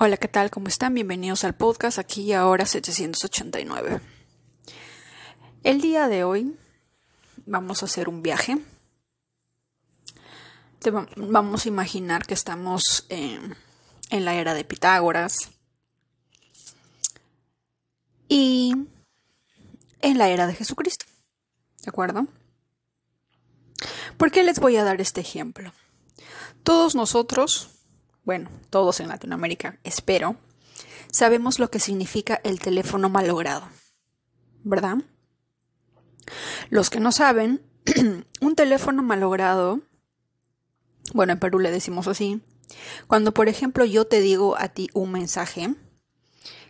Hola, ¿qué tal? ¿Cómo están? Bienvenidos al podcast aquí y ahora 789. El día de hoy vamos a hacer un viaje. vamos a imaginar que estamos en la era de Pitágoras y en la era de Jesucristo. ¿De acuerdo? ¿Por qué les voy a dar este ejemplo? Todos nosotros bueno, todos en Latinoamérica, espero, sabemos lo que significa el teléfono malogrado, ¿verdad? Los que no saben, un teléfono malogrado, bueno, en Perú le decimos así, cuando por ejemplo yo te digo a ti un mensaje,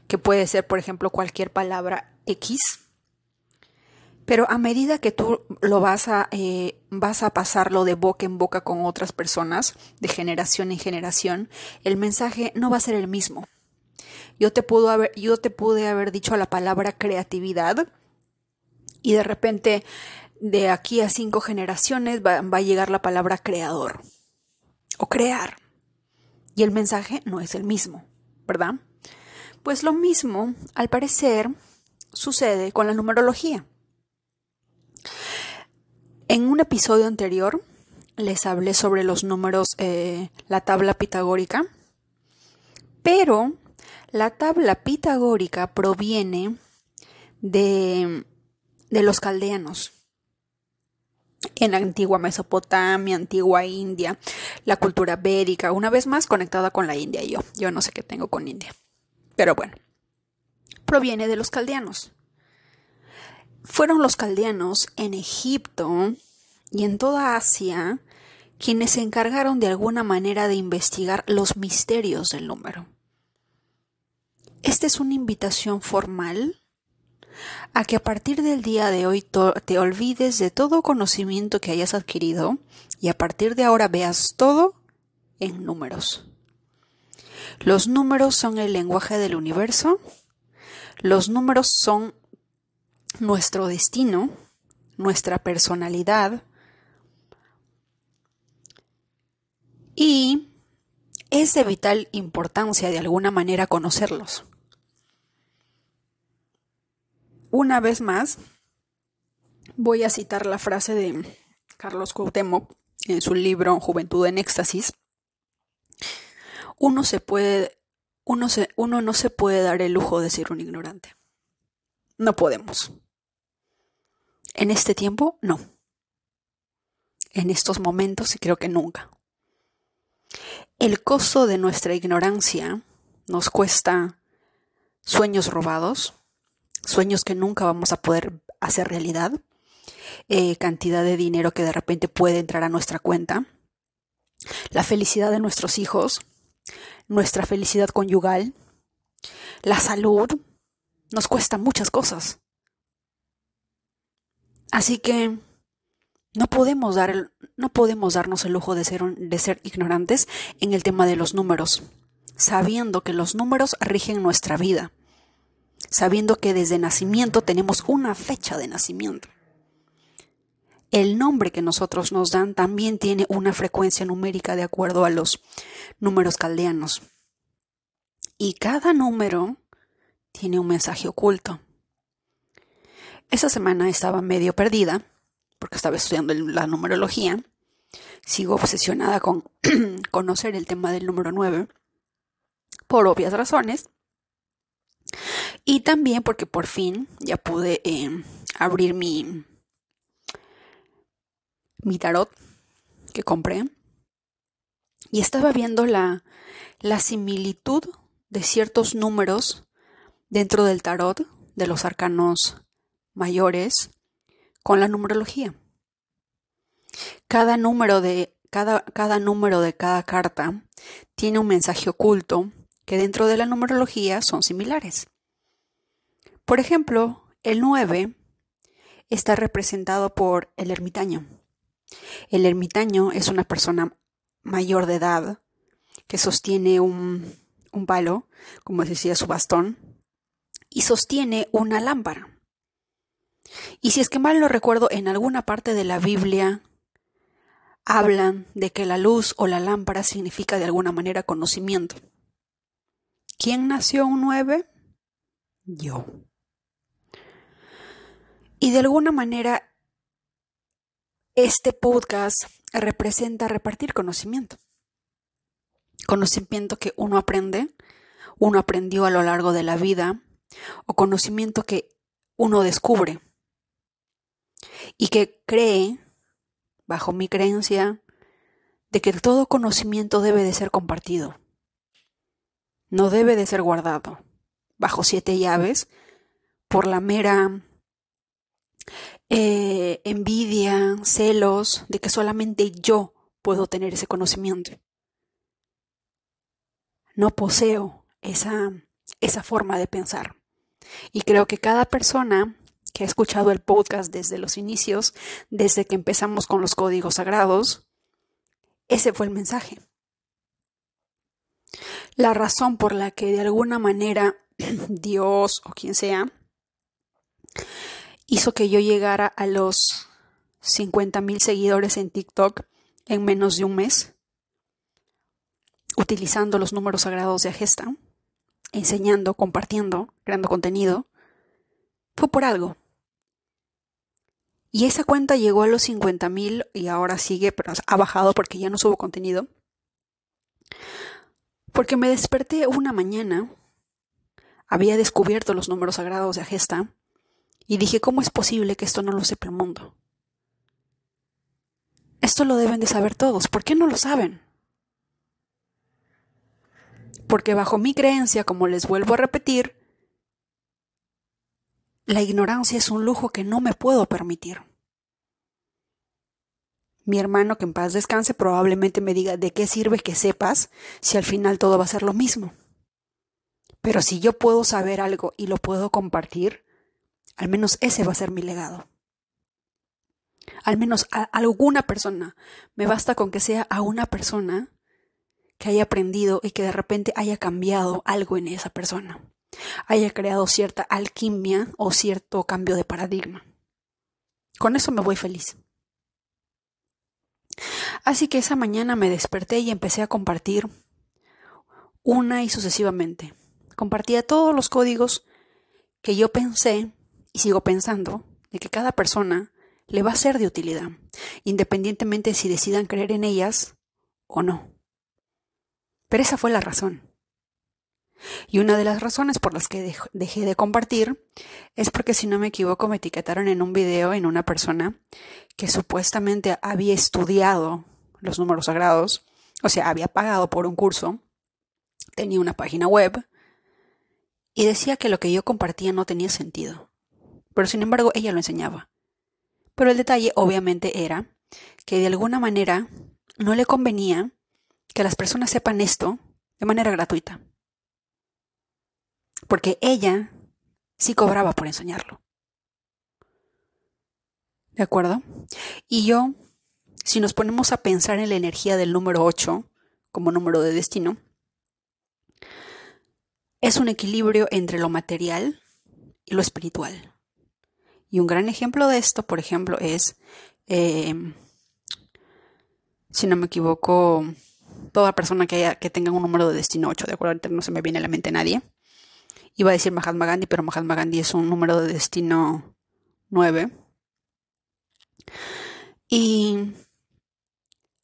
que puede ser por ejemplo cualquier palabra X, pero a medida que tú lo vas a, eh, vas a pasarlo de boca en boca con otras personas, de generación en generación, el mensaje no va a ser el mismo. Yo te, yo te pude haber dicho la palabra creatividad y de repente de aquí a cinco generaciones va, va a llegar la palabra creador o crear. Y el mensaje no es el mismo, ¿verdad? Pues lo mismo, al parecer, sucede con la numerología. En un episodio anterior les hablé sobre los números, eh, la tabla pitagórica, pero la tabla pitagórica proviene de, los caldeanos. En la antigua Mesopotamia, antigua India, la cultura védica, una vez más conectada con la India yo. Yo no sé qué tengo con India. Pero bueno, proviene de los caldeanos. Fueron los caldeanos en Egipto y en toda Asia quienes se encargaron de alguna manera de investigar los misterios del número. Esta es una invitación formal a que a partir del día de hoy te olvides de todo conocimiento que hayas adquirido y a partir de ahora veas todo en números. Los números son el lenguaje del universo, los números son nuestro destino, nuestra personalidad y es de vital importancia de alguna manera conocerlos. Una vez más, voy a citar la frase de Carlos Cuauhtémoc en su libro Juventud en Éxtasis. Uno se puede, uno, se, uno no se puede dar el lujo de ser un ignorante. No podemos. En este tiempo, no. En estos momentos, y creo que nunca. El costo de nuestra ignorancia nos cuesta sueños robados, sueños que nunca vamos a poder hacer realidad, eh, cantidad de dinero que de repente puede entrar a nuestra cuenta, la felicidad de nuestros hijos, nuestra felicidad conyugal, la salud, nos cuesta muchas cosas. Así que no podemos, dar no podemos darnos el lujo de ser, de ser ignorantes en el tema de los números, sabiendo que los números rigen nuestra vida, sabiendo que desde nacimiento tenemos una fecha de nacimiento. El nombre que nosotros nos dan también tiene una frecuencia numérica de acuerdo a los números caldeanos. Y cada número tiene un mensaje oculto. Esa semana estaba medio perdida, porque estaba estudiando la numerología. Sigo obsesionada con conocer el tema del número 9, por obvias razones. Y también porque por fin ya pude em, abrir mi, mi tarot que compré. Y estaba viendo la, la similitud de ciertos números dentro del tarot de los arcanos mayores con la numerología. Cada número de cada, cada número de cada carta tiene un mensaje oculto que dentro de la numerología son similares. Por ejemplo, el 9 está representado por el ermitaño. El ermitaño es una persona mayor de edad que sostiene un, un palo, como decía su bastón, y sostiene una lámpara. Y si es que mal lo recuerdo, en alguna parte de la Biblia hablan de que la luz o la lámpara significa de alguna manera conocimiento. ¿Quién nació un 9? Yo. Y de alguna manera, este podcast representa repartir conocimiento. Conocimiento que uno aprende, uno aprendió a lo largo de la vida, o conocimiento que uno descubre y que cree, bajo mi creencia, de que todo conocimiento debe de ser compartido. No debe de ser guardado bajo siete llaves por la mera eh, envidia, celos de que solamente yo puedo tener ese conocimiento. No poseo esa, esa forma de pensar. Y creo que cada persona que ha escuchado el podcast desde los inicios, desde que empezamos con los códigos sagrados, ese fue el mensaje. La razón por la que de alguna manera Dios o quien sea hizo que yo llegara a los 50 mil seguidores en TikTok en menos de un mes, utilizando los números sagrados de Agesta, enseñando, compartiendo, creando contenido, fue por algo. Y esa cuenta llegó a los 50 mil y ahora sigue, pero ha bajado porque ya no subo contenido. Porque me desperté una mañana, había descubierto los números sagrados de Agesta y dije, ¿cómo es posible que esto no lo sepa el mundo? Esto lo deben de saber todos. ¿Por qué no lo saben? Porque bajo mi creencia, como les vuelvo a repetir, la ignorancia es un lujo que no me puedo permitir. Mi hermano, que en paz descanse, probablemente me diga de qué sirve que sepas si al final todo va a ser lo mismo. Pero si yo puedo saber algo y lo puedo compartir, al menos ese va a ser mi legado. Al menos a alguna persona. Me basta con que sea a una persona que haya aprendido y que de repente haya cambiado algo en esa persona haya creado cierta alquimia o cierto cambio de paradigma. Con eso me voy feliz. Así que esa mañana me desperté y empecé a compartir una y sucesivamente. Compartía todos los códigos que yo pensé y sigo pensando de que cada persona le va a ser de utilidad, independientemente si decidan creer en ellas o no. Pero esa fue la razón. Y una de las razones por las que dejé de compartir es porque si no me equivoco me etiquetaron en un video en una persona que supuestamente había estudiado los números sagrados, o sea, había pagado por un curso, tenía una página web y decía que lo que yo compartía no tenía sentido. Pero sin embargo ella lo enseñaba. Pero el detalle obviamente era que de alguna manera no le convenía que las personas sepan esto de manera gratuita porque ella sí cobraba por enseñarlo. ¿De acuerdo? Y yo, si nos ponemos a pensar en la energía del número 8 como número de destino, es un equilibrio entre lo material y lo espiritual. Y un gran ejemplo de esto, por ejemplo, es, eh, si no me equivoco, toda persona que, haya, que tenga un número de destino 8, ¿de acuerdo? Ahorita no se me viene a la mente nadie. Iba a decir Mahatma Gandhi, pero Mahatma Gandhi es un número de destino 9. Y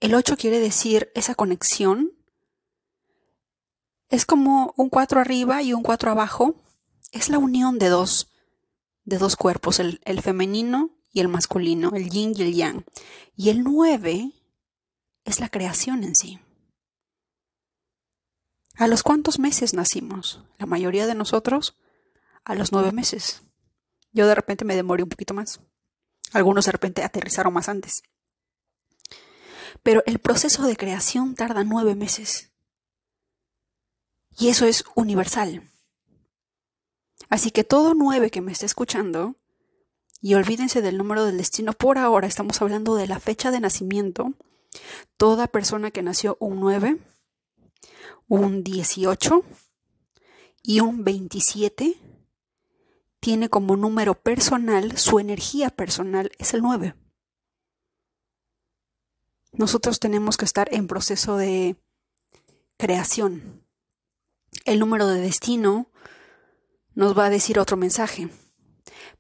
el 8 quiere decir esa conexión. Es como un 4 arriba y un 4 abajo. Es la unión de dos, de dos cuerpos, el, el femenino y el masculino, el yin y el yang. Y el 9 es la creación en sí. ¿A los cuántos meses nacimos? La mayoría de nosotros a los nueve meses. Yo de repente me demoré un poquito más. Algunos de repente aterrizaron más antes. Pero el proceso de creación tarda nueve meses. Y eso es universal. Así que todo nueve que me esté escuchando, y olvídense del número del destino, por ahora estamos hablando de la fecha de nacimiento. Toda persona que nació un 9 un 18 y un 27 tiene como número personal, su energía personal es el 9. Nosotros tenemos que estar en proceso de creación. El número de destino nos va a decir otro mensaje.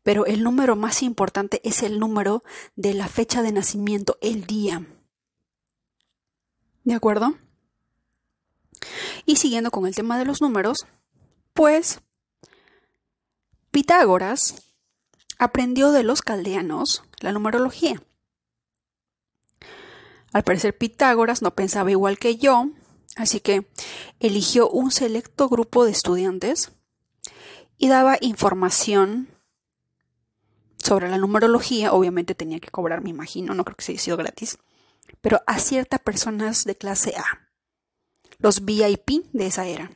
Pero el número más importante es el número de la fecha de nacimiento, el día. ¿De acuerdo? Y siguiendo con el tema de los números, pues Pitágoras aprendió de los caldeanos la numerología. Al parecer Pitágoras no pensaba igual que yo, así que eligió un selecto grupo de estudiantes y daba información sobre la numerología. Obviamente tenía que cobrar, me imagino, no creo que se haya sido gratis, pero a ciertas personas de clase A, los VIP de esa era.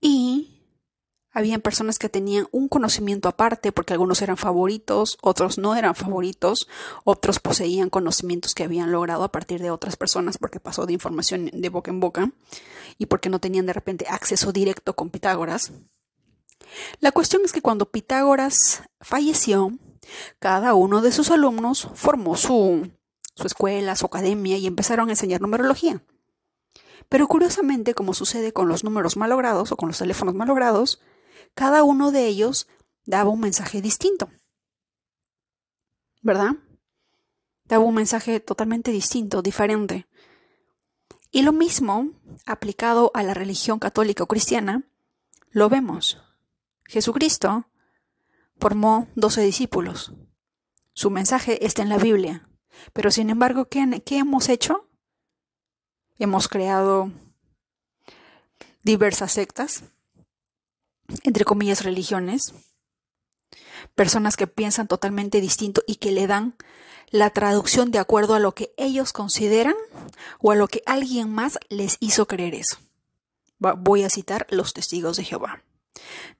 Y habían personas que tenían un conocimiento aparte porque algunos eran favoritos, otros no eran favoritos, otros poseían conocimientos que habían logrado a partir de otras personas porque pasó de información de boca en boca y porque no tenían de repente acceso directo con Pitágoras. La cuestión es que cuando Pitágoras falleció, cada uno de sus alumnos formó su, su escuela, su academia y empezaron a enseñar numerología. Pero curiosamente, como sucede con los números malogrados o con los teléfonos malogrados, cada uno de ellos daba un mensaje distinto. ¿Verdad? Daba un mensaje totalmente distinto, diferente. Y lo mismo, aplicado a la religión católica o cristiana, lo vemos. Jesucristo formó doce discípulos. Su mensaje está en la Biblia. Pero sin embargo, ¿qué, ¿qué, hemos hecho? Hemos creado diversas sectas, entre comillas, religiones, personas que piensan totalmente distinto y que le dan la traducción de acuerdo a lo que ellos consideran o a lo que alguien más les hizo creer eso. Voy a citar los testigos de Jehová.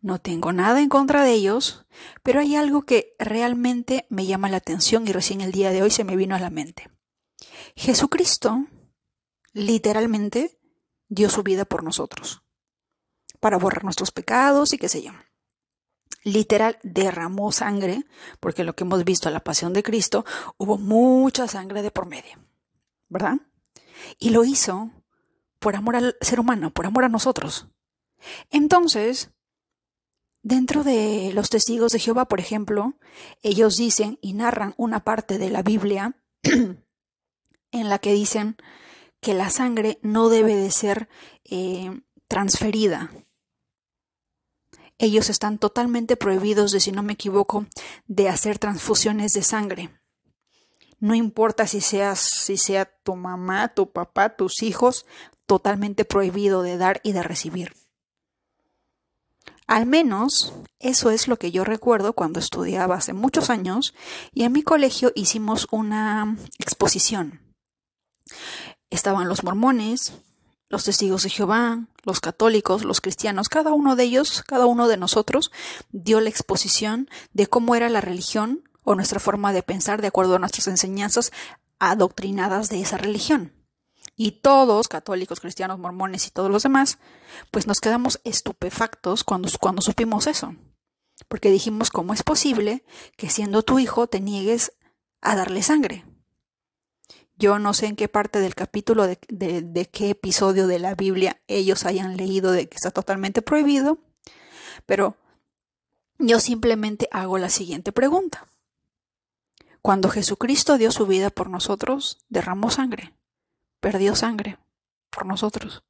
No tengo nada en contra de ellos, pero hay algo que realmente me llama la atención y recién el día de hoy se me vino a la mente. Jesucristo literalmente dio su vida por nosotros para borrar nuestros pecados y qué sé yo. Literal, derramó sangre, porque lo que hemos visto a la pasión de Cristo, hubo mucha sangre de por medio, ¿verdad? Y lo hizo por amor al ser humano, por amor a nosotros. Entonces, dentro de los testigos de Jehová, por ejemplo, ellos dicen y narran una parte de la Biblia en la que dicen que la sangre no debe de ser eh, transferida, ellos están totalmente prohibidos de, si no me equivoco, de hacer transfusiones de sangre. No importa si seas, si sea tu mamá, tu papá, tus hijos, totalmente prohibido de dar y de recibir. Al menos eso es lo que yo recuerdo cuando estudiaba hace muchos años y en mi colegio hicimos una exposición. Estaban los mormones, los testigos de Jehová, los católicos, los cristianos, cada uno de ellos, cada uno de nosotros dio la exposición de cómo era la religión o nuestra forma de pensar de acuerdo a nuestras enseñanzas adoctrinadas de esa religión. Y todos, católicos, cristianos, mormones y todos los demás, pues nos quedamos estupefactos cuando, cuando supimos eso. Porque dijimos, ¿cómo es posible que siendo tu hijo te niegues a darle sangre? Yo no sé en qué parte del capítulo de, de, qué episodio de la Biblia ellos hayan leído de que está totalmente prohibido, pero yo simplemente hago la siguiente pregunta. Cuando Jesucristo dio su vida por nosotros, derramó sangre, perdió sangre por nosotros.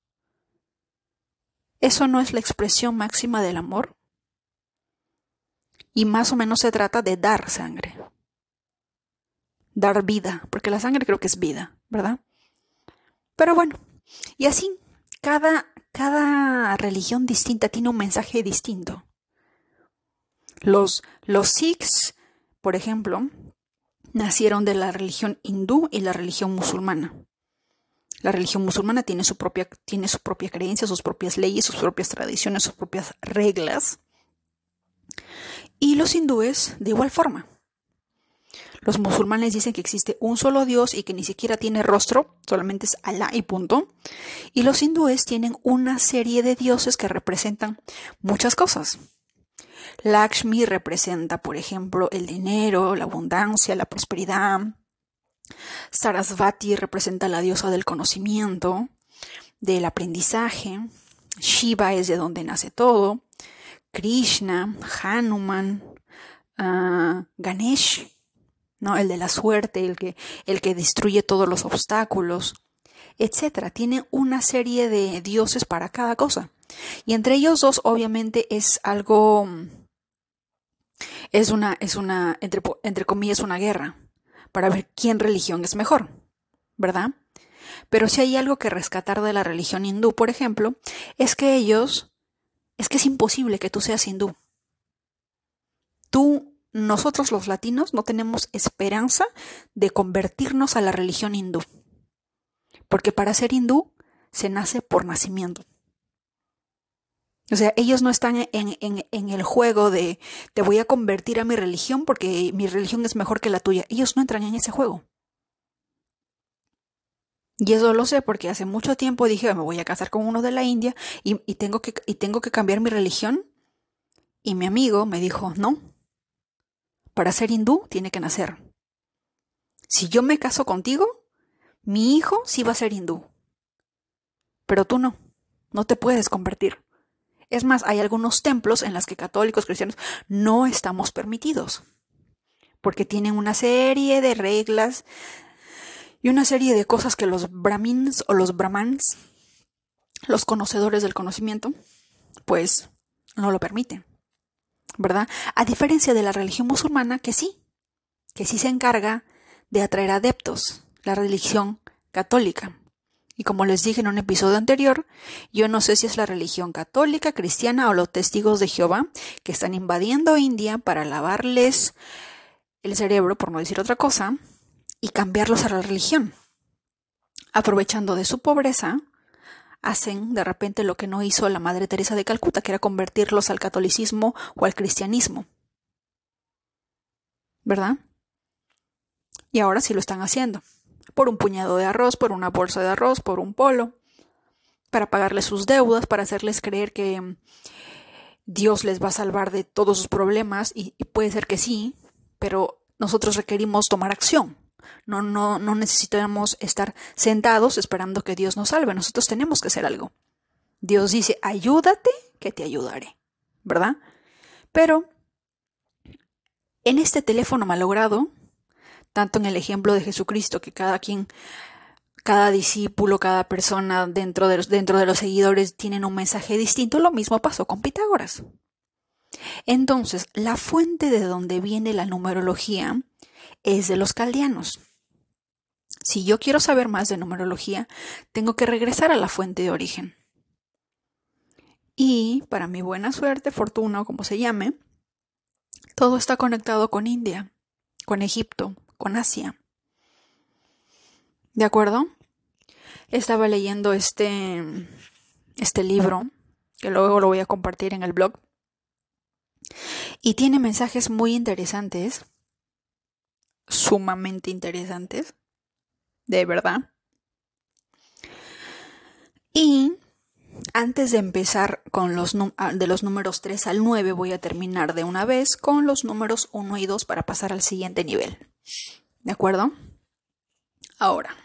¿Eso no es la expresión máxima del amor? Y más o menos se trata de dar sangre dar vida, porque la sangre creo que es vida, ¿verdad? Pero bueno, y así, cada, cada religión distinta tiene un mensaje distinto. Los, los Sikhs, por ejemplo, nacieron de la religión hindú y la religión musulmana. La religión musulmana tiene su propia, tiene creencia, sus propias leyes, sus propias tradiciones, sus propias reglas. Y los hindúes de igual forma. Los musulmanes dicen que existe un solo Dios y que ni siquiera tiene rostro, solamente es Alá y punto. Y los hindúes tienen una serie de dioses que representan muchas cosas. Lakshmi representa, por ejemplo, el dinero, la abundancia, la prosperidad. Sarasvati representa la diosa del conocimiento. del aprendizaje, Shiva es de donde nace todo, Krishna, Hanuman, uh, Ganesh, ¿no? el de la suerte, el que, el que destruye todos los obstáculos, etc. Tiene una serie de dioses para cada cosa. Y entre ellos dos, obviamente, es algo. Es una, es una, entre, entre comillas, una guerra para ver quién religión es mejor, ¿verdad? Pero si hay algo que rescatar de la religión hindú, por ejemplo, es que ellos, es que es imposible que tú seas hindú. Tú, nosotros los latinos, no tenemos esperanza de convertirnos a la religión hindú. Porque para ser hindú se nace por nacimiento. O sea, ellos no están en, el juego de te voy a convertir a mi religión porque mi religión es mejor que la tuya. Ellos no entran en ese juego. Y eso lo sé porque hace mucho tiempo dije, me voy a casar con uno de la India y, tengo, que, y tengo que cambiar mi religión. Y mi amigo me dijo, no, para ser hindú tiene que nacer. Si yo me caso contigo, mi hijo sí va a ser hindú. Pero tú no, no te puedes convertir. Es más, hay algunos templos en los que católicos cristianos no estamos permitidos, porque tienen una serie de reglas y una serie de cosas que los brahmins o los brahmans, los conocedores del conocimiento, pues no lo permiten. ¿Verdad? A diferencia de la religión musulmana, que sí, que sí se encarga de atraer adeptos, la religión católica. Y como les dije en un episodio anterior, yo no sé si es la religión católica, cristiana o los testigos de Jehová que están invadiendo India para lavarles el cerebro, por no decir otra cosa, y cambiarlos a la religión. Aprovechando de su pobreza, hacen de repente lo que no hizo la Madre Teresa de Calcuta, que era convertirlos al catolicismo o al cristianismo. ¿Verdad? Y ahora sí lo están haciendo. Por un puñado de arroz, por una bolsa de arroz, por un polo, para pagarles sus deudas, para hacerles creer que mm, Dios les va a salvar de todos sus problemas, y, puede ser que sí, pero nosotros requerimos tomar acción. No, no, no necesitamos estar sentados esperando que Dios nos salve. Nosotros tenemos que hacer algo. Dios dice, ayúdate, que te ayudaré. ¿Verdad? Pero en este teléfono malogrado, tanto en el ejemplo de Jesucristo, que cada quien, cada discípulo, cada persona dentro de, los seguidores tienen un mensaje distinto, lo mismo pasó con Pitágoras. Entonces, la fuente de donde viene la numerología es de los caldeanos. Si yo quiero saber más de numerología, tengo que regresar a la fuente de origen. Y, para mi buena suerte, fortuna o como se llame, todo está conectado con India, con Egipto, con Asia. ¿De acuerdo? Estaba leyendo este, este libro, que luego lo voy a compartir en el blog, y tiene mensajes muy interesantes sumamente interesantes, de verdad. Y antes de empezar con los ah, de los números 3 al 9, voy a terminar de una vez con los números 1 y 2 para pasar al siguiente nivel. ¿De acuerdo? Ahora,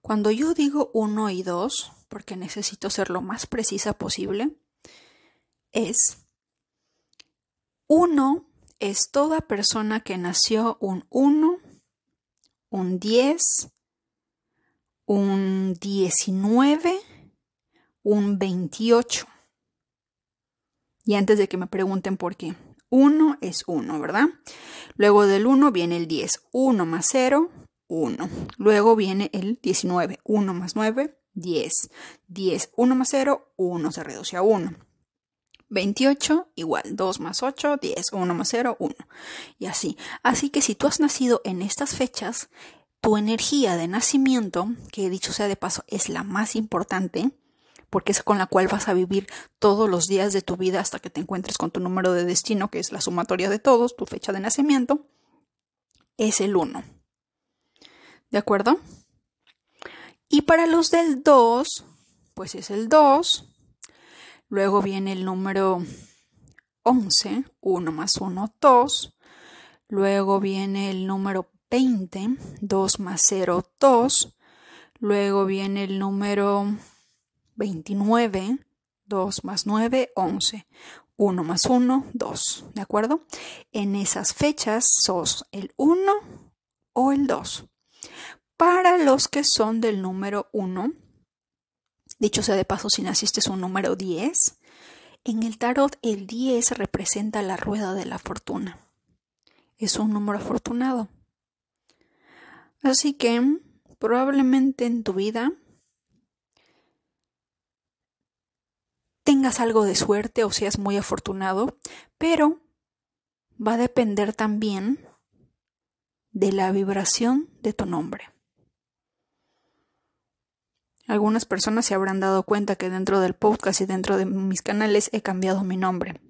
cuando yo digo 1 y 2, porque necesito ser lo más precisa posible, es 1 es toda persona que nació un 1, un 10, un 19, un 28. Y antes de que me pregunten por qué, 1 es 1, ¿verdad? Luego del 1 viene el 10. 1 más 0, 1. Luego viene el 19. 1 más 9, 10. 10, 1 más 0, 1 se reduce a 1. 28 igual 2 más 8, 10, 1 más 0, 1. Y así. Así que si tú has nacido en estas fechas, tu energía de nacimiento, que dicho sea de paso, es la más importante, porque es con la cual vas a vivir todos los días de tu vida hasta que te encuentres con tu número de destino, que es la sumatoria de todos, tu fecha de nacimiento, es el 1. ¿De acuerdo? Y para los del 2, pues es el 2, Luego viene el número 11, 1 más 1, 2. Luego viene el número 20, 2 más 0, 2. Luego viene el número 29, 2 más 9, 11. 1 más 1, 2, ¿de acuerdo? En esas fechas sos el 1 o el 2. Para los que son del número 1, dicho sea de paso, si naciste es un número 10, en el tarot el 10 representa la rueda de la fortuna. Es un número afortunado. Así que probablemente en tu vida tengas algo de suerte o seas muy afortunado, pero va a depender también de la vibración de tu nombre. Algunas personas se habrán dado cuenta que dentro del podcast y dentro de mis canales he cambiado mi nombre.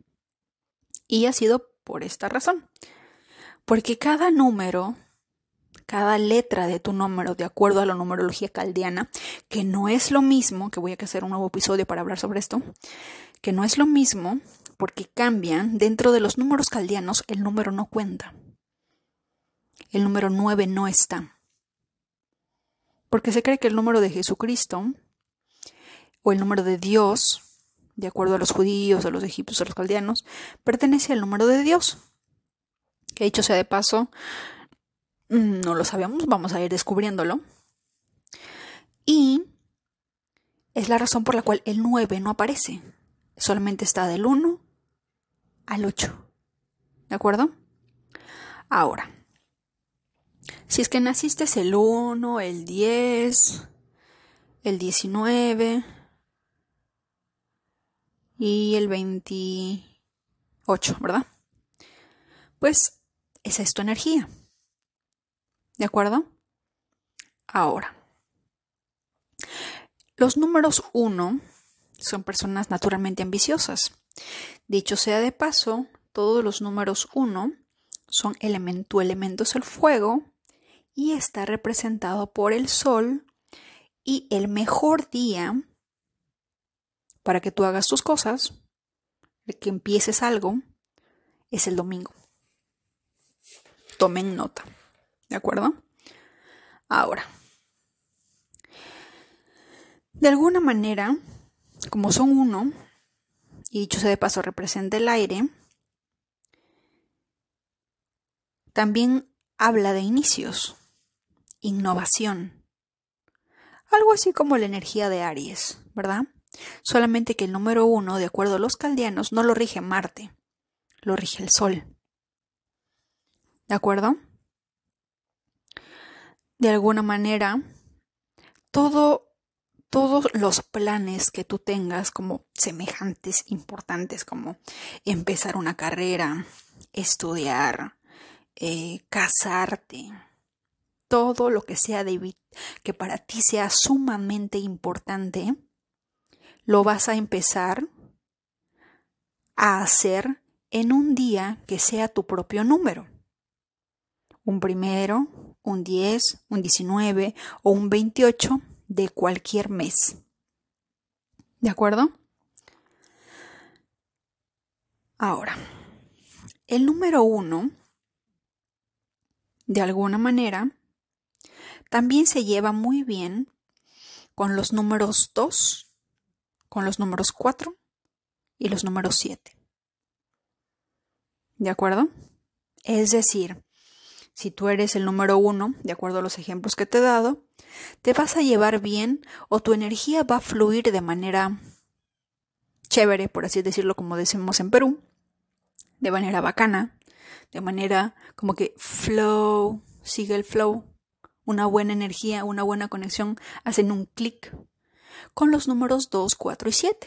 Y ha sido por esta razón. Porque cada número, cada letra de tu número, de acuerdo a la numerología caldeana, que no es lo mismo, que voy a hacer un nuevo episodio para hablar sobre esto, que no es lo mismo porque cambian, dentro de los números caldeanos el número no cuenta. El número 9 no está porque se cree que el número de Jesucristo o el número de Dios, de acuerdo a los judíos, a los egipcios, a los caldeanos, pertenece al número de Dios. Que dicho sea de paso, no lo sabemos, vamos a ir descubriéndolo. Y es la razón por la cual el 9 no aparece, solamente está del 1 al 8. ¿De acuerdo? Ahora, si es que naciste el 1, el 10, el 19 y el 28, ¿verdad? Pues esa es tu energía. ¿De acuerdo? Ahora, los números 1 son personas naturalmente ambiciosas. Dicho sea de paso, todos los números 1 son elemento, elementos el fuego y está representado por el sol y el mejor día para que tú hagas tus cosas, que empieces algo, es el domingo. Tomen nota, ¿de acuerdo? Ahora, de alguna manera, como son uno, y dicho sea de paso representa el aire, también habla de inicios innovación. Algo así como la energía de Aries, ¿verdad? Solamente que el número uno, de acuerdo a los caldeanos, no lo rige Marte, lo rige el Sol. ¿De acuerdo? De alguna manera, todo, todos los planes que tú tengas como semejantes, importantes, como empezar una carrera, estudiar, eh, casarte, todo lo que sea de que para ti sea sumamente importante, lo vas a empezar a hacer en un día que sea tu propio número. Un primero, un 10, un 19 o un 28 de cualquier mes. ¿De acuerdo? Ahora, el número 1, de alguna manera, también se lleva muy bien con los números 2, con los números 4 y los números 7. ¿De acuerdo? Es decir, si tú eres el número 1, de acuerdo a los ejemplos que te he dado, te vas a llevar bien o tu energía va a fluir de manera chévere, por así decirlo, como decimos en Perú, de manera bacana, de manera como que flow, sigue el flow, una buena energía, una buena conexión, hacen un clic con los números 2, 4 y 7.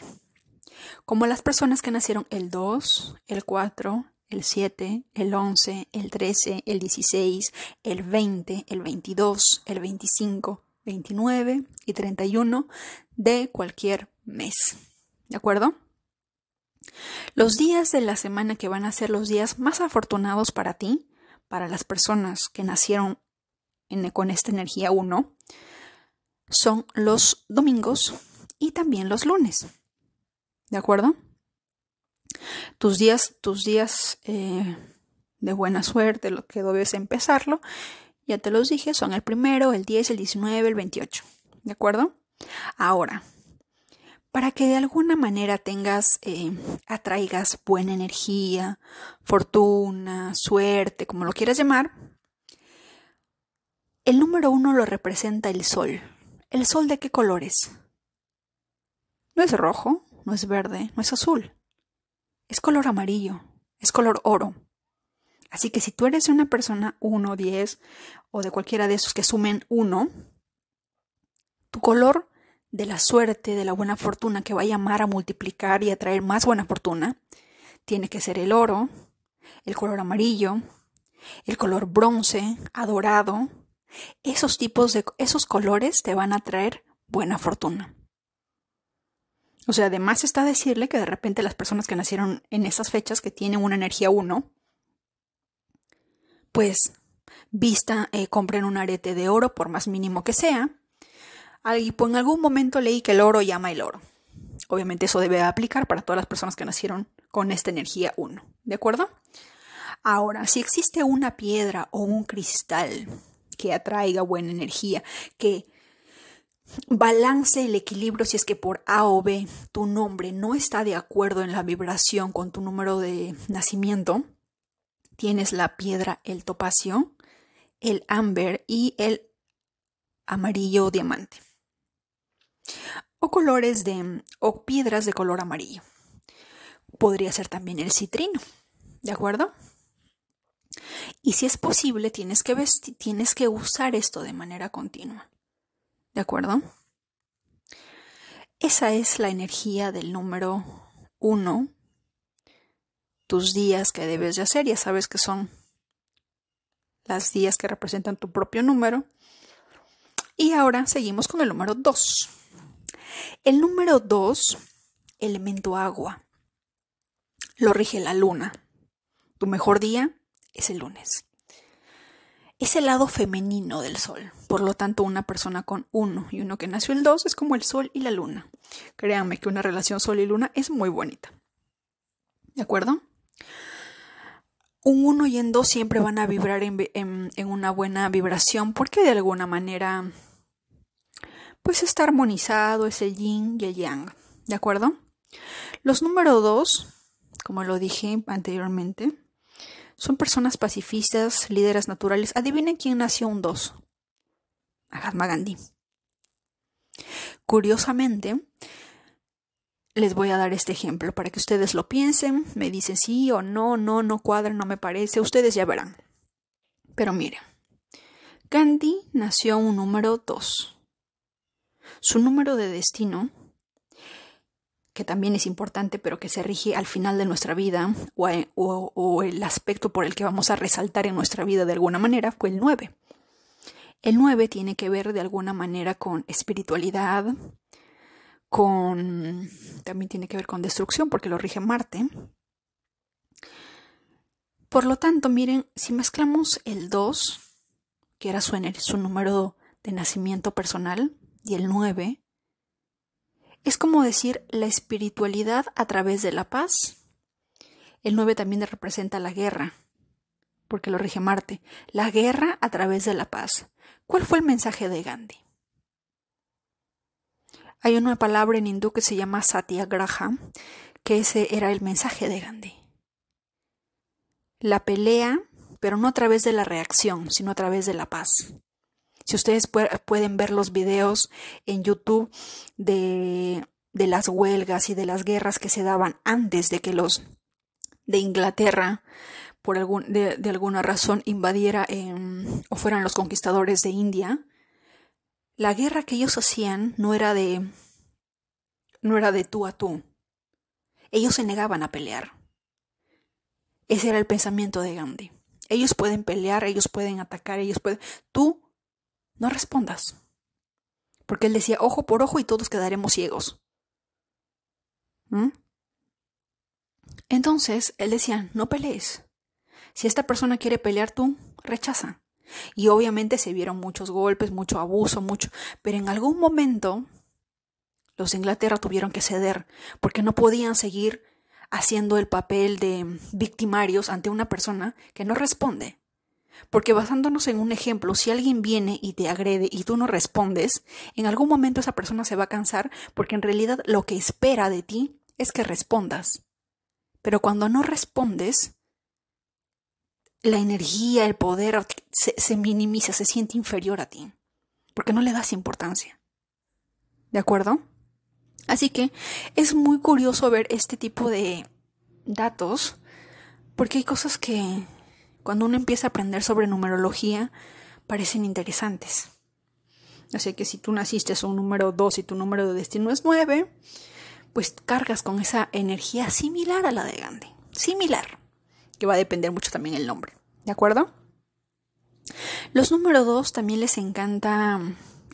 Como las personas que nacieron el 2, el 4, el 7, el 11, el 13, el 16, el 20, el 22, el 25, 29 y 31 de cualquier mes. ¿De acuerdo? Los días de la semana que van a ser los días más afortunados para ti, para las personas que nacieron con esta energía 1 son los domingos y también los lunes. ¿De acuerdo? Tus días, tus días eh, de buena suerte, lo que debes empezarlo, ya te los dije, son el primero, el 10, el 19, el 28. ¿De acuerdo? Ahora, para que de alguna manera tengas, eh, atraigas buena energía, fortuna, suerte, como lo quieras llamar, el número uno lo representa el sol. ¿El sol de qué colores? No es rojo, no es verde, no es azul. Es color amarillo, es color oro. Así que si tú eres una persona 1, 10 o de cualquiera de esos que sumen 1, tu color de la suerte, de la buena fortuna que va a llamar a multiplicar y a traer más buena fortuna, tiene que ser el oro, el color amarillo, el color bronce, adorado. Esos tipos de esos colores te van a traer buena fortuna. O sea, además está decirle que de repente las personas que nacieron en esas fechas que tienen una energía 1, pues vista, eh, compren un arete de oro, por más mínimo que sea. Y en algún momento leí que el oro llama el oro. Obviamente eso debe aplicar para todas las personas que nacieron con esta energía 1. ¿De acuerdo? Ahora, si existe una piedra o un cristal que atraiga buena energía, que balance el equilibrio si es que por A o B tu nombre no está de acuerdo en la vibración con tu número de nacimiento, tienes la piedra, el topacio, el ámbar y el amarillo diamante. O colores de o piedras de color amarillo. Podría ser también el citrino, ¿de acuerdo? Y si es posible, tienes que, tienes que usar esto de manera continua. ¿De acuerdo? Esa es la energía del número uno tus días que debes de hacer. Ya sabes que son las días que representan tu propio número. Y ahora seguimos con el número 2. El número 2, elemento agua, lo rige la luna. Tu mejor día es el lunes. Es el lado femenino del sol. Por lo tanto, una persona con uno y uno que nació el 2 es como el sol y la luna. Créanme que una relación sol y luna es muy bonita. ¿De acuerdo? Un 1 y en 2 siempre van a vibrar en, una buena vibración porque de alguna manera pues está armonizado, es el yin y el yang, ¿de acuerdo? Los número 2, como lo dije anteriormente, son personas pacifistas, líderes naturales. Adivinen quién nació un 2. Mahatma Gandhi. Curiosamente, les voy a dar este ejemplo para que ustedes lo piensen, me dicen sí o no, no, no cuadra, no me parece, ustedes ya verán. Pero miren, Gandhi nació un número 2. Su número de destino, que también es importante, pero que se rige al final de nuestra vida, o, o el aspecto por el que vamos a resaltar en nuestra vida de alguna manera, fue el 9. El 9 tiene que ver de alguna manera con espiritualidad, con también tiene que ver con destrucción porque lo rige Marte. Por lo tanto, miren, si mezclamos el 2, que era su, su número de nacimiento personal, y el 9, es como decir la espiritualidad a través de la paz. El 9 también representa la guerra, porque lo rige Marte. La guerra a través de la paz. ¿Cuál fue el mensaje de Gandhi? Hay una palabra en hindú que se llama satyagraha, que ese era el mensaje de Gandhi. La pelea, pero no a través de la reacción, sino a través de la paz. Si ustedes pueden ver los videos en YouTube de, las huelgas y de las guerras que se daban antes de que los de Inglaterra por algún, de, alguna razón invadiera o fueran los conquistadores de India, la guerra que ellos hacían no era de no era de tú a tú. Ellos se negaban a pelear. Ese era el pensamiento de Gandhi. Ellos pueden pelear, ellos pueden atacar, ellos pueden... Tú no respondas. Porque él decía ojo por ojo y todos quedaremos ciegos. ¿Mm? Entonces, él decía, no pelees. Si esta persona quiere pelear, tú rechaza. Y obviamente se vieron muchos golpes, mucho abuso, mucho, pero en algún momento los de Inglaterra tuvieron que ceder porque no podían seguir haciendo el papel de victimarios ante una persona que no responde. Porque basándonos en un ejemplo, si alguien viene y te agrede y tú no respondes, en algún momento esa persona se va a cansar porque en realidad lo que espera de ti es que respondas. Pero cuando no respondes, la energía, el poder se, minimiza, se siente inferior a ti, porque no le das importancia. ¿De acuerdo? Así que es muy curioso ver este tipo de datos, porque hay cosas que cuando uno empieza a aprender sobre numerología parecen interesantes. Así que si tú naciste es un número 2 y tu número de destino es 9, pues cargas con esa energía similar a la de Gandhi. Similar. Que va a depender mucho también el nombre. ¿De acuerdo? Los número 2 también les encanta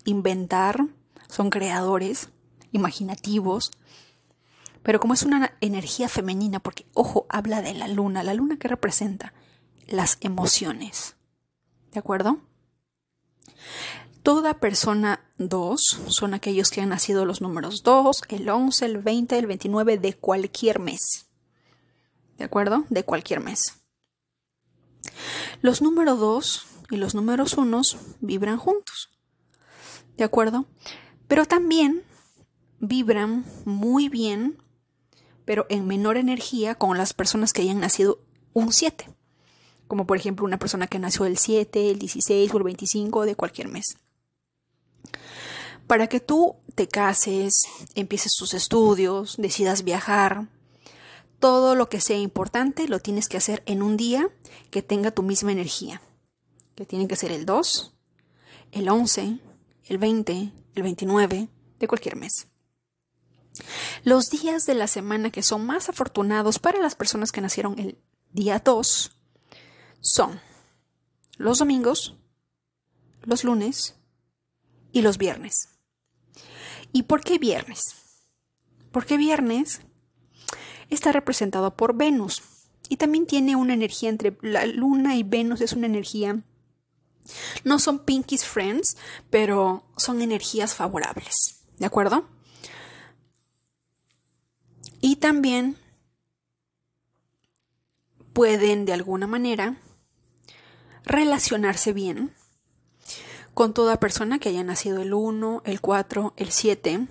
inventar, son creadores, imaginativos, pero como es una energía femenina, porque, ojo, habla de la luna, la luna que representa las emociones. ¿De acuerdo? Toda persona 2 son aquellos que han nacido los números 2, el 11, el 20, el 29 de cualquier mes. ¿De acuerdo? De cualquier mes. Los números 2 y los números 1 vibran juntos. ¿De acuerdo? Pero también vibran muy bien, pero en menor energía con las personas que hayan nacido un 7. Como por ejemplo una persona que nació el 7, el 16 o el 25 de cualquier mes. Para que tú te cases, empieces tus estudios, decidas viajar, todo lo que sea importante lo tienes que hacer en un día que tenga tu misma energía. Que tiene que ser el 2, el 11, el 20, el 29 de cualquier mes. Los días de la semana que son más afortunados para las personas que nacieron el día 2 son los domingos, los lunes y los viernes. ¿Y por qué viernes? Porque viernes está representado por Venus y también tiene una energía entre la luna y Venus, es una energía... No son Pinky's Friends, pero son energías favorables, ¿de acuerdo? Y también pueden de alguna manera relacionarse bien con toda persona que haya nacido el 1, el 4, el 7,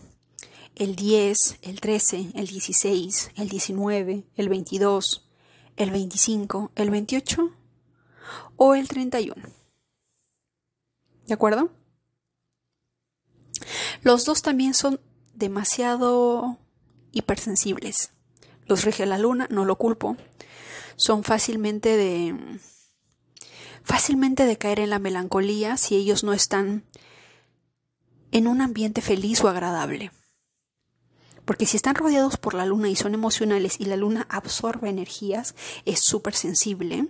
el 10, el 13, el 16, el 19, el 22, el 25, el 28 o el 31. ¿De acuerdo? Los dos también son demasiado hipersensibles. Los rige la luna, no lo culpo. Son fácilmente de fácilmente de caer en la melancolía si ellos no están en un ambiente feliz o agradable. Porque si están rodeados por la luna y son emocionales y la luna absorbe energías, es súper sensible.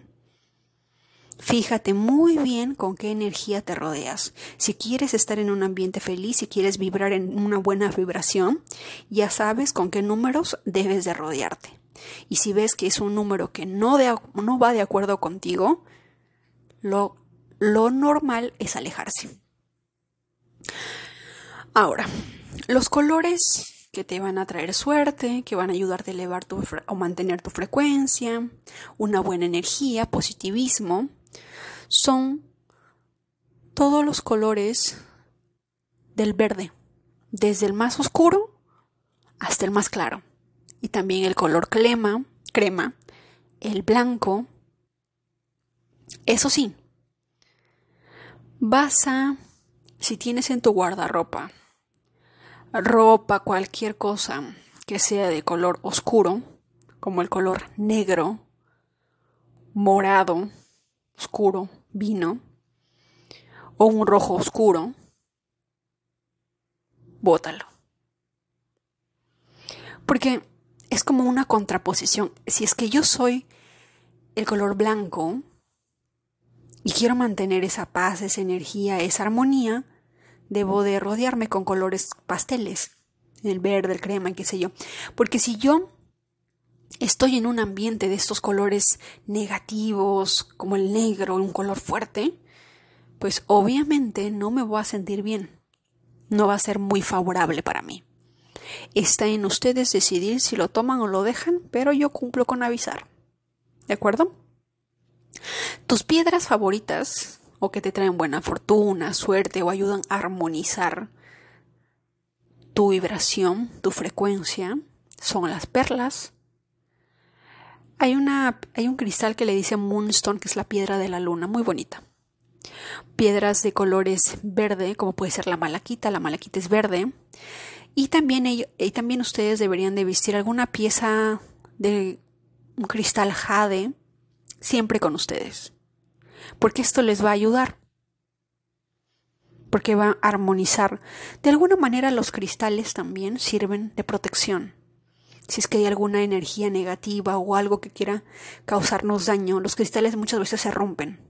Fíjate muy bien con qué energía te rodeas. Si quieres estar en un ambiente feliz, si quieres vibrar en una buena vibración, ya sabes con qué números debes de rodearte. Y si ves que es un número que no, no va de acuerdo contigo, lo, lo normal es alejarse. Ahora, los colores que te van a traer suerte, que van a ayudarte a elevar tu o mantener tu frecuencia, una buena energía, positivismo, son todos los colores del verde, desde el más oscuro hasta el más claro. Y también el color crema, crema, el blanco, eso sí, vas a, si tienes en tu guardarropa, ropa, cualquier cosa que sea de color oscuro, como el color negro, morado, oscuro, vino, o un rojo oscuro, bótalo. Porque es como una contraposición. Si es que yo soy el color blanco, y quiero mantener esa paz, esa energía, esa armonía, debo de rodearme con colores pasteles, el verde, el crema, y qué sé yo. Porque si yo estoy en un ambiente de estos colores negativos, como el negro, un color fuerte, pues obviamente no me voy a sentir bien. No va a ser muy favorable para mí. Está en ustedes decidir si lo toman o lo dejan, pero yo cumplo con avisar. ¿De acuerdo? Tus piedras favoritas o que te traen buena fortuna, suerte o ayudan a armonizar tu vibración, tu frecuencia, son las perlas. Hay, una, hay un cristal que le dice Moonstone, que es la piedra de la luna, muy bonita. Piedras de colores verde, como puede ser la malaquita, la malaquita es verde. Y también, y también ustedes deberían de vestir alguna pieza de un cristal jade siempre con ustedes. Porque esto les va a ayudar. Porque va a armonizar. De alguna manera los cristales también sirven de protección. Si es que hay alguna energía negativa o algo que quiera causarnos daño, los cristales muchas veces se rompen.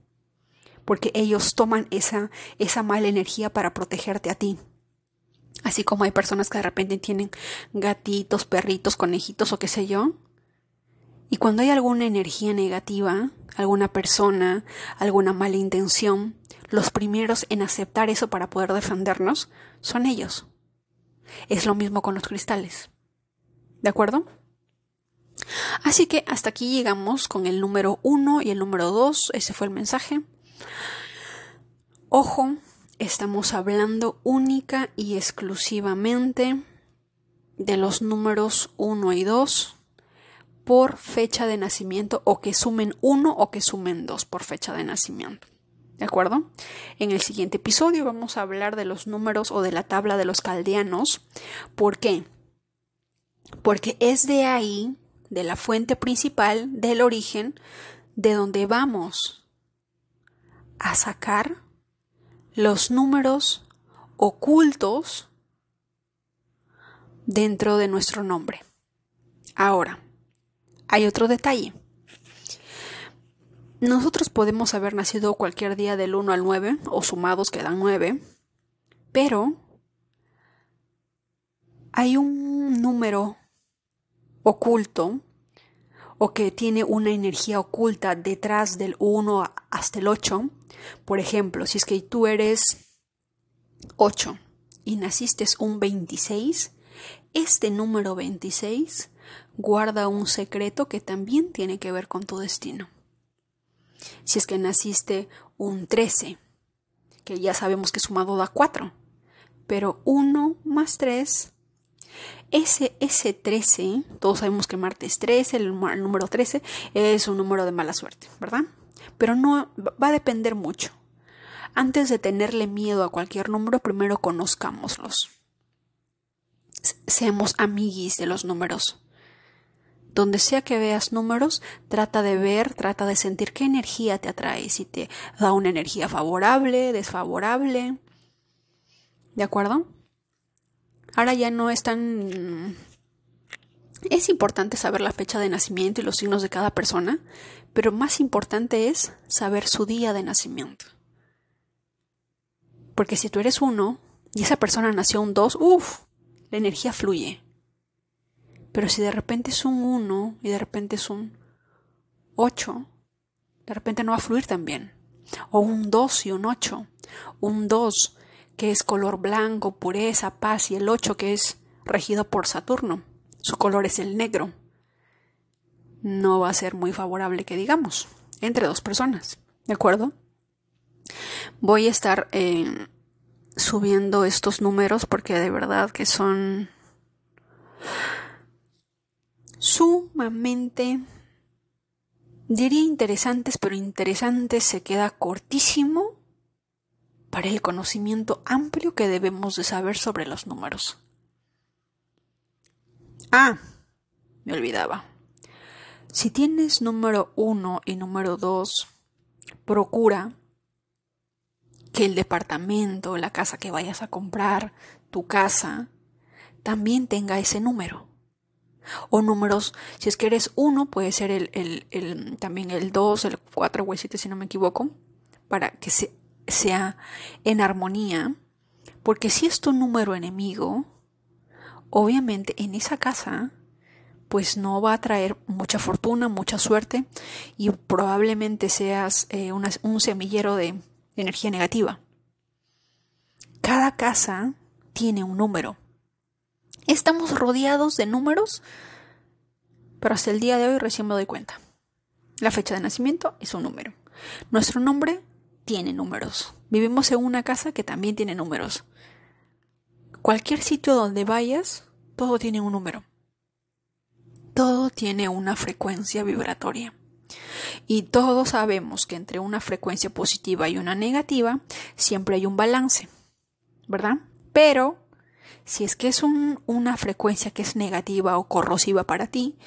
Porque ellos toman esa, esa mala energía para protegerte a ti. Así como hay personas que de repente tienen gatitos, perritos, conejitos o qué sé yo, y cuando hay alguna energía negativa, alguna persona, alguna mala intención, los primeros en aceptar eso para poder defendernos son ellos. Es lo mismo con los cristales. ¿De acuerdo? Así que hasta aquí llegamos con el número 1 y el número 2. Ese fue el mensaje. Ojo, estamos hablando única y exclusivamente de los números 1 y 2 por fecha de nacimiento o que sumen uno o que sumen dos por fecha de nacimiento. ¿De acuerdo? En el siguiente episodio vamos a hablar de los números o de la tabla de los caldeanos. ¿Por qué? Porque es de ahí, de la fuente principal, del origen, de donde vamos a sacar los números ocultos dentro de nuestro nombre. Ahora, hay otro detalle. Nosotros podemos haber nacido cualquier día del 1 al 9, o sumados quedan 9, pero hay un número oculto o que tiene una energía oculta detrás del 1 hasta el 8. Por ejemplo, si es que tú eres 8 y naciste un 26, este número 26 guarda un secreto que también tiene que ver con tu destino. Si es que naciste un 13, que ya sabemos que sumado da 4, pero 1 más 3, ese, ese 13, todos sabemos que Marte es 13, el, el número 13 es un número de mala suerte, ¿verdad? Pero no va a depender mucho. Antes de tenerle miedo a cualquier número, primero conozcámoslos. Seamos amiguis de los números. Donde sea que veas números, trata de ver, trata de sentir qué energía te atrae, si te da una energía favorable, desfavorable. ¿De acuerdo? Ahora ya no es tan... Es importante saber la fecha de nacimiento y los signos de cada persona, pero más importante es saber su día de nacimiento. Porque si tú eres uno y esa persona nació un dos, uff, la energía fluye. Pero si de repente es un 1 y de repente es un 8, de repente no va a fluir tan bien. O un 2 y un 8. Un 2 que es color blanco, pureza, paz y el 8 que es regido por Saturno. Su color es el negro. No va a ser muy favorable que digamos entre dos personas. ¿De acuerdo? Voy a estar eh, subiendo estos números porque de verdad que son sumamente, diría interesantes, pero interesantes se queda cortísimo para el conocimiento amplio que debemos de saber sobre los números. Ah, me olvidaba. Si tienes número 1 y número 2, procura que el departamento, la casa que vayas a comprar, tu casa, también tenga ese número o números, si es que eres uno, puede ser el, el, también el 2, el 4 o el 7 si no me equivoco, para que se, sea en armonía, porque si es tu número enemigo, obviamente en esa casa pues no va a traer mucha fortuna, mucha suerte y probablemente seas eh, un semillero de energía negativa. Cada casa tiene un número. Estamos rodeados de números, pero hasta el día de hoy recién me doy cuenta. La fecha de nacimiento es un número. Nuestro nombre tiene números. Vivimos en una casa que también tiene números. Cualquier sitio donde vayas, todo tiene un número. Todo tiene una frecuencia vibratoria. Y todos sabemos que entre una frecuencia positiva y una negativa siempre hay un balance, ¿verdad? Pero si es que es una frecuencia que es negativa o corrosiva para ti,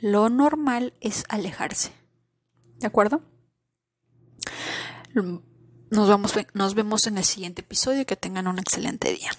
lo normal es alejarse. ¿De acuerdo? Nos, vamos, nos vemos en el siguiente episodio. Que tengan un excelente día.